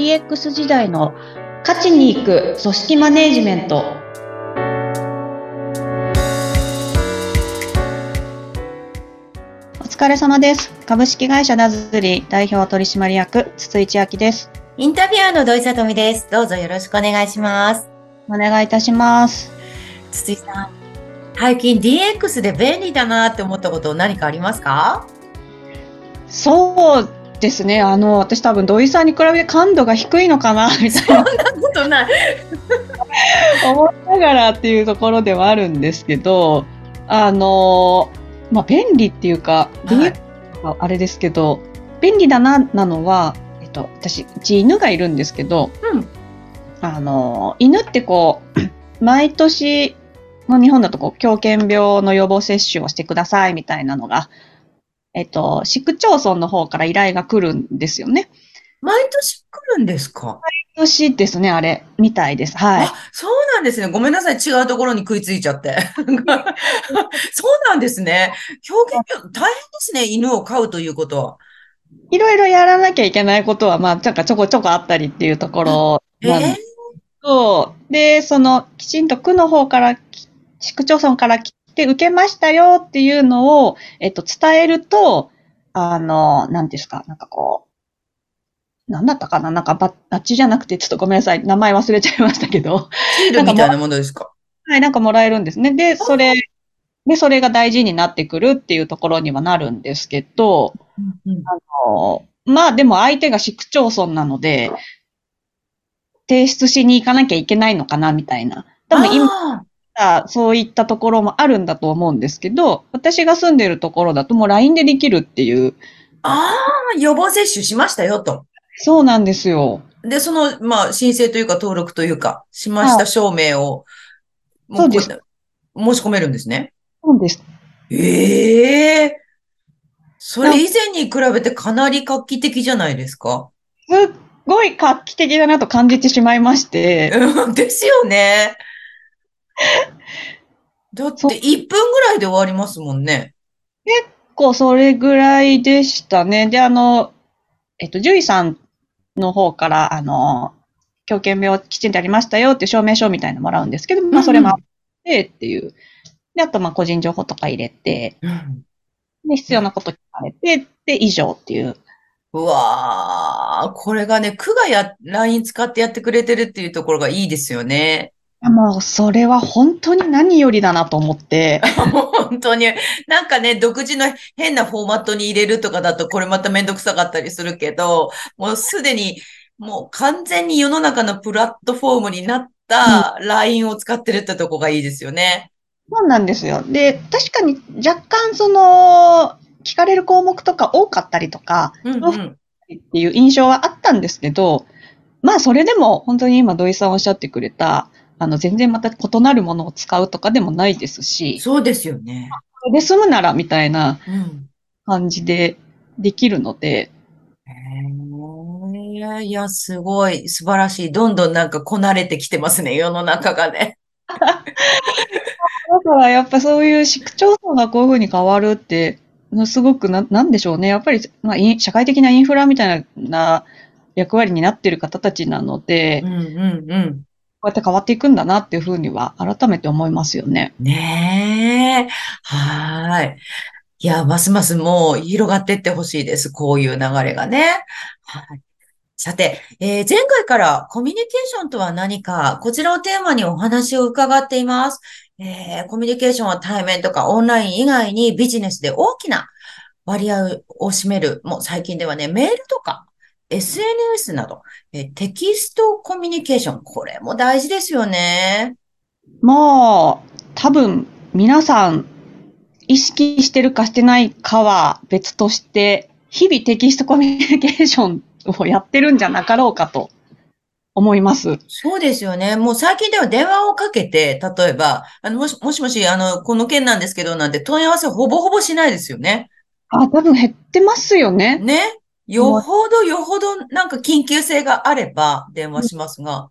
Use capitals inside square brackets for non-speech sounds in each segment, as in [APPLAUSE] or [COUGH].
DX 時代の勝ちに行く組織マネジメント。お疲れ様です。株式会社ダズリ代表取締役筒井千明です。インタビュアーの土井さとみです。どうぞよろしくお願いします。お願いいたします。筒井さん、最近 DX で便利だなって思ったこと何かありますか？そうですねあの私多分土井さんに比べて感度が低いのかなみたいなそんなことない。[LAUGHS] 思いながらっていうところではあるんですけど、あの、まあ、便利っていうか、はいあれですけど、便利だな、なのは、えっと、私、うち犬がいるんですけど、うん。あの、犬ってこう、[CLEARS THROAT] 毎年の日本だとこう、狂犬病の予防接種をしてくださいみたいなのが、えっと、市区町村の方から依頼が来るんですよね。毎年来るんですか？毎年ですね、あれ、みたいです。はい。あ、そうなんですね。ごめんなさい。違うところに食いついちゃって。[LAUGHS] そうなんですね。狂犬病、大変ですね。犬を飼うということは。いろいろやらなきゃいけないことは、まあ、なんかちょこちょこあったりっていうところえなんですけど、で、その、きちんと区の方から、き市区町村から来て受けましたよっていうのを、えっと、伝えると、あの、なんですか、なんかこう、なんだったかななんかバッバッジじゃなくて、ちょっとごめんなさい、名前忘れちゃいましたけど、シールみたいなものですか？はい、なんかもらえるんですね。で、それ、で、それが大事になってくるっていうところにはなるんですけど、うんうん。あのまあでも相手が市区町村なので、提出しに行かなきゃいけないのかなみたいな。多分今、あそういったところもあるんだと思うんですけど、私が住んでるところだともう LINE でできるっていう。あー、予防接種しましたよと。そうなんですよ。で、その、まあ、申請というか登録というか、しました証明を、もそうですこ申し込めるんですね。そうです。ええそれ以前に比べてかなり画期的じゃないですか。すっごい画期的だなと感じてしまいまして、うんですよね。[LAUGHS] だってそう1分ぐらいで終わりますもんね。結構それぐらいでしたね。で、あの、えっと、獣医さんの方から、あの、狂犬病きちんとありましたよって証明書みたいなのもらうんですけど、まあ、それもあってっていう。で、あと、まあ、個人情報とか入れて、うんで、必要なこと聞かれて、で、以上っていう。うわー、これがね、区がや、LINE 使ってやってくれてるっていうところがいいですよね。もう、それは本当に何よりだなと思って、もう本当に、なんかね、独自の変なフォーマットに入れるとかだと、これまためんどくさかったりするけど、もうすでに、もう完全に世の中のプラットフォームになった LINE を使ってるってとこがいいですよね。そうなんですよ。で、確かに若干その、聞かれる項目とか多かったりとか、うんうん。っていう印象はあったんですけど、まあそれでも本当に今土井さんおっしゃってくれた、あの全然また異なるものを使うとかでもないですし、そうですよね。これで済むならみたいなうん。感じでできるので、へえ、いや、すごい、素晴らしい。どんどんなんかこなれてきてますね、世の中がね。[LAUGHS] だからやっぱそういう市区町村がこういうふうに変わるって、すごくな、なんでしょうね。やっぱり、まあ、社会的なインフラみたいな役割になっている方たちなので、うんうんうん。こうやって変わっていくんだなっていうふうには改めて思いますよね。ねえ。はい。いや、ますますもう広がっていってほしいです。こういう流れがね。はい。さて、えー前回からコミュニケーションとは何か、こちらをテーマにお話を伺っています。えーコミュニケーションは対面とかオンライン以外にビジネスで大きな割合を占める。もう最近ではね、メールとか SNS など、えーテキストコミュニケーション。これも大事ですよね。もう、多分、皆さん、意識してるかしてないかは別として、日々テキストコミュニケーションをやってるんじゃなかろうかと思います。そうですよね。もう最近では電話をかけて、例えば、あの、もし、もしもし、あの、この件なんですけど、なんて問い合わせほぼほぼしないですよね。あ、多分減ってますよね。ね。よほどよほどなんか緊急性があれば電話しますが、うん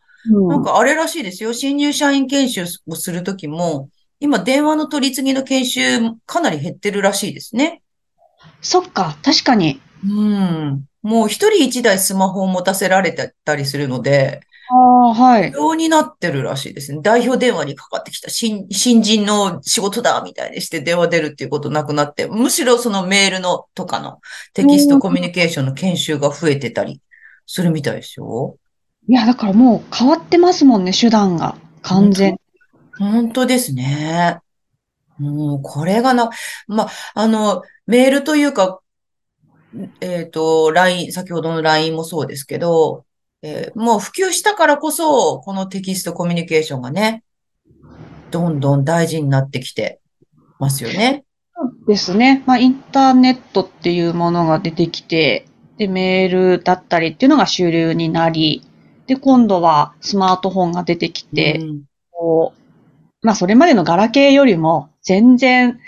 なんかあれらしいですよ。新入社員研修をするときも、今電話の取り次ぎの研修かなり減ってるらしいですね。そっか、確かに。うん。もう一人一台スマホを持たせられてたりするので、ああ、は不い。要になってるらしいですね。代表電話にかかってきた新、新人の仕事だみたいにして電話出るっていうことなくなって、むしろそのメールのとかのテキストコミュニケーションの研修が増えてたりするみたいですよ。いや、だからもう変わってますもんね、手段が。完全。本当ですね。もう、これがな、まあ、あの、メールというか、えっと、LINE、先ほどの LINE もそうですけど、えーもう普及したからこそ、このテキストコミュニケーションがね、どんどん大事になってきてますよね。そうですね。まあ、インターネットっていうものが出てきて、で、メールだったりっていうのが主流になり、で、今度はスマートフォンが出てきて、うんこう、まあ、それまでのガラケーよりも全然、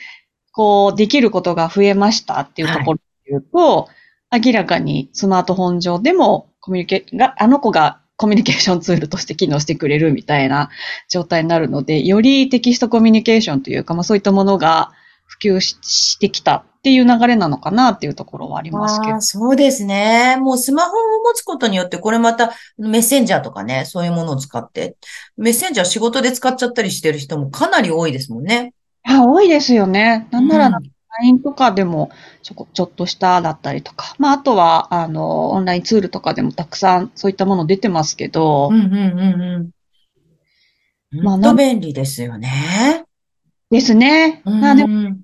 こう、できることが増えましたっていうところで言うと、明らかにスマートフォン上でもコミュニケが、あの子がコミュニケーションツールとして機能してくれるみたいな状態になるので、よりテキストコミュニケーションというか、まあそういったものが普及ししてきたっていう流れなのかなっていうところはありますけど。そうですね。もうスマホを持つことによって、これまたメッセンジャーとかね、そういうものを使って、メッセンジャー仕事で使っちゃったりしてる人もかなり多いですもんね。あ、多いですよね。なんなら、うん LINE とかでもちょこ、ちょっとしただったりとか、まあ、あとは、あの、オンラインツールとかでもたくさんそういったもの出てますけど、うんうんうんうん。まあ便利ですよね。ですね。うんまあでも、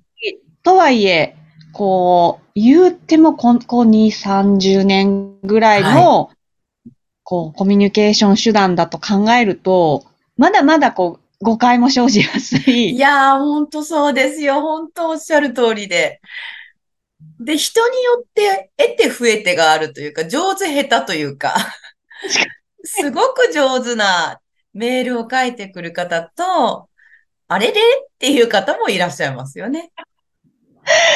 とはいえ、こう、言うてもこん、こう、2、30年ぐらいの、こう、コミュニケーション手段だと考えると、まだまだこう、誤解も生じやすい。いやー、ほんとそうですよ。本当おっしゃる通りで。で、人によって得て増えてがあるというか、上手下手というか、すごく上手なメールを書いてくる方と、あれれ？っていう方もいらっしゃいますよね。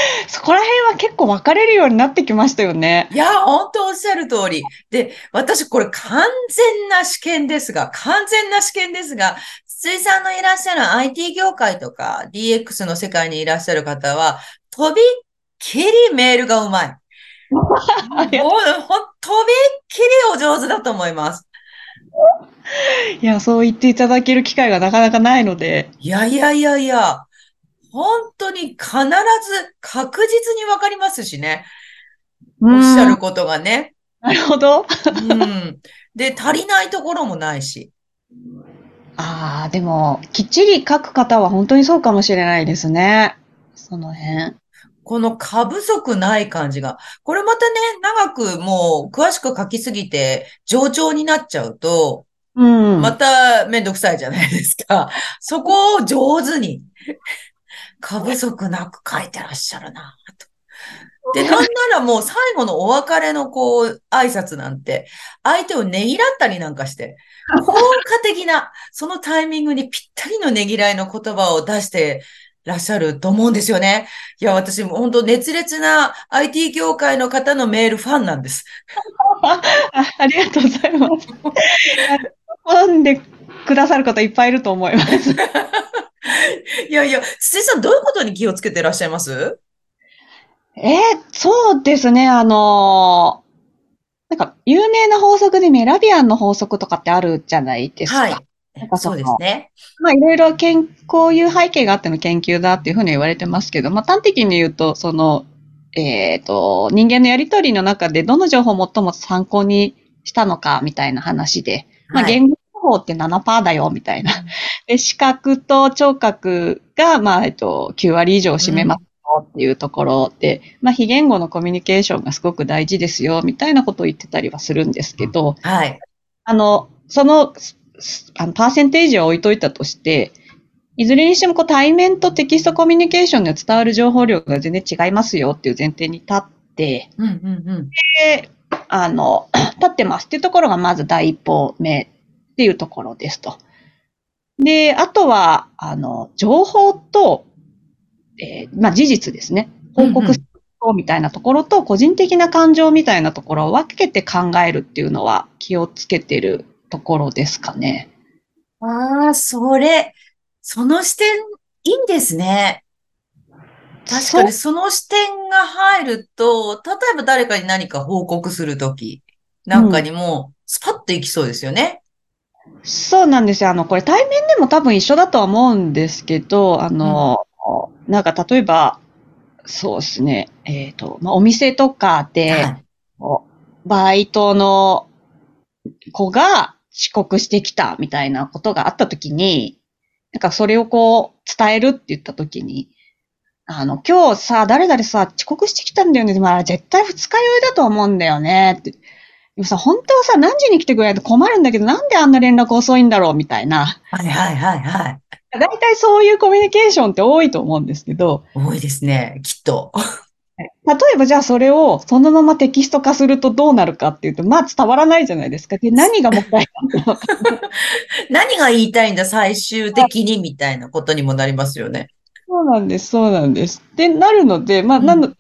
[LAUGHS] そこら辺は結構分かれるようになってきましたよね。いや、本当おっしゃる通り。で、私これ完全な試験ですが、完全な試験ですが、筒井さんのいらっしゃる IT 業界とか DX の世界にいらっしゃる方は、とびっきりメールがうまい。[LAUGHS] もう、ほん、とびっきりお上手だと思います。いや、そう言っていただける機会がなかなかないので、いやいやいやいや、本当に必ず確実にわかりますしね。おっしゃることがね。なるほど。うん。で、足りないところもないし。ああ、でも、きっちり書く方は本当にそうかもしれないですね。その辺。この過不足ない感じが。これまたね、長くもう詳しく書きすぎて冗長になっちゃうと、うん。まためんどくさいじゃないですか。そこを上手に、過不足なく書いてらっしゃるなと。[LAUGHS] で、なんならもう最後のお別れのこう、挨拶なんて、相手をねぎらったりなんかして、[LAUGHS] 効果的な、そのタイミングにぴったりのねぎらいの言葉を出してらっしゃると思うんですよね。いや、私も本当熱烈な IT 業界の方のメールファンなんです。あありがとうございます。喜んでくださる方いっぱいいると思います。[LAUGHS] [LAUGHS] いやいや、筒井さんどういうことに気をつけてらっしゃいます？えーそうですね、あのーなんか、有名な法則でメラビアンの法則とかってあるじゃないですか。はい。なんかそのそうですね。まあ、いろいろ研、こういう背景があっての研究だっていうふうに言われてますけど、まあ、端的に言うと、その、えっ、と、人間のやりとりの中でどの情報を最も参考にしたのかみたいな話で、まあ、はい言語情報って7%だよみたいな。で、視覚と聴覚が、まあ、えっと、9割以上を占めますよっていうところで、まあ、非言語のコミュニケーションがすごく大事ですよみたいなことを言ってたりはするんですけど、はい。あの、その、すあの、パーセンテージを置いといたとして、いずれにしてもこう対面とテキストコミュニケーションで伝わる情報量が全然違いますよっていう前提に立って、うんうんうん。で、あの、[CLEARS THROAT] 立ってますっていうところがまず第一歩目っていうところですと。で、あとは、あの、情報と、えーまあ事実ですね。報告みたいなところと、個人的な感情みたいなところを分けて考えるっていうのは気をつけてるところですかね。ああ、それ、その視点、いいんですね。確かにその視点が入ると、例えば誰かに何か報告するときなんかにも、スパッといきそうですよね。そうなんですよ。あの、これ対面でも多分一緒だとは思うんですけど、あの、なんか例えば、そうですね、えっ、と、まあ、お店とかで、はい。バイトの子が遅刻してきたみたいなことがあったときに、なんかそれをこう伝えるって言ったときに、あの、今日さ、誰々さ、遅刻してきたんだよね。でもあれ絶対二日酔いだと思うんだよね。って。でもさ、本当はさ、何時に来てくれないと困るんだけど、なんであんな連絡遅いんだろうみたいな。はいはいはいはい。大体そういうコミュニケーションって多いと思うんですけど、多いですね、きっと。例えばじゃあそれをそのままテキスト化するとどうなるかっていうと、まあ伝わらないじゃないですか。で、何がもったいないのか。[LAUGHS] 何が言いたいんだ、最終的に、みたいなことにもなりますよね。そうなんです、そうなんです。で、なるので、まあ、うんなので、あの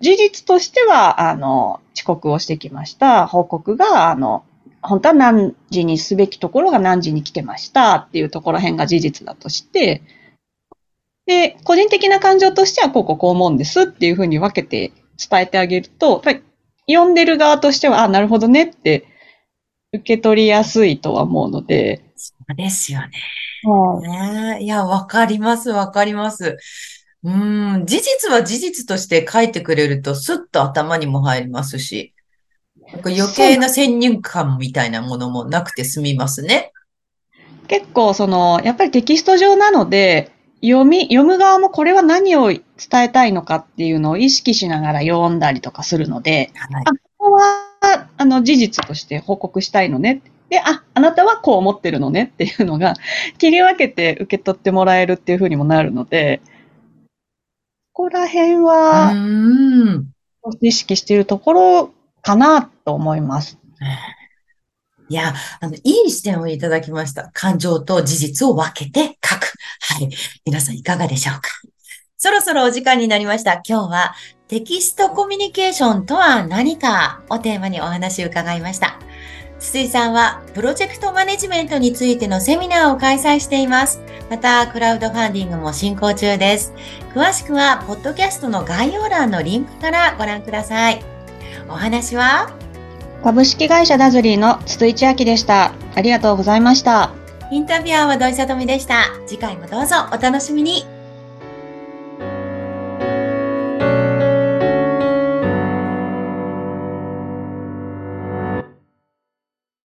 事実としては、あの、遅刻をしてきました。報告が、あの、本当は何時にすべきところが何時に来てました。っていうところ辺が事実だとして、で、個人的な感情としては、こうこうこう思うんです。っていうふうに分けて伝えてあげると、読んでる側としては、あ、なるほどね。って受け取りやすいとは思うので、そうですよね。ねえ。いや、わかります、わかります。うーん、事実は事実として書いてくれると、スッと頭にも入りますし、なんか余計な先入観みたいなものもなくて済みますね。結構その、やっぱりテキスト上なので、読み、読む側もこれは何を伝えたいのかっていうのを意識しながら読んだりとかするので、はい。あ、ここは、あの、事実として報告したいのね。で、あ、あなたはこう思ってるのねっていうのが、切り分けて受け取ってもらえるっていうふうにもなるので、ここら辺うは。意識しているところかなと思います。いや、あの、いい視点をいただきました。感情と事実を分けて書く。はい。皆さんいかがでしょうかそろそろお時間になりました。今日はテキストコミュニケーションとは何かをテーマにお話を伺いました。筒井さんはプロジェクトマネジメントについてのセミナーを開催しています。また、クラウドファンディングも進行中です。詳しくは、ポッドキャストの概要欄のリンクからご覧ください。お話は？株式会社ダズリーの筒井千明でした。ありがとうございました。インタビュアーは土井さとみでした。次回もどうぞお楽しみに。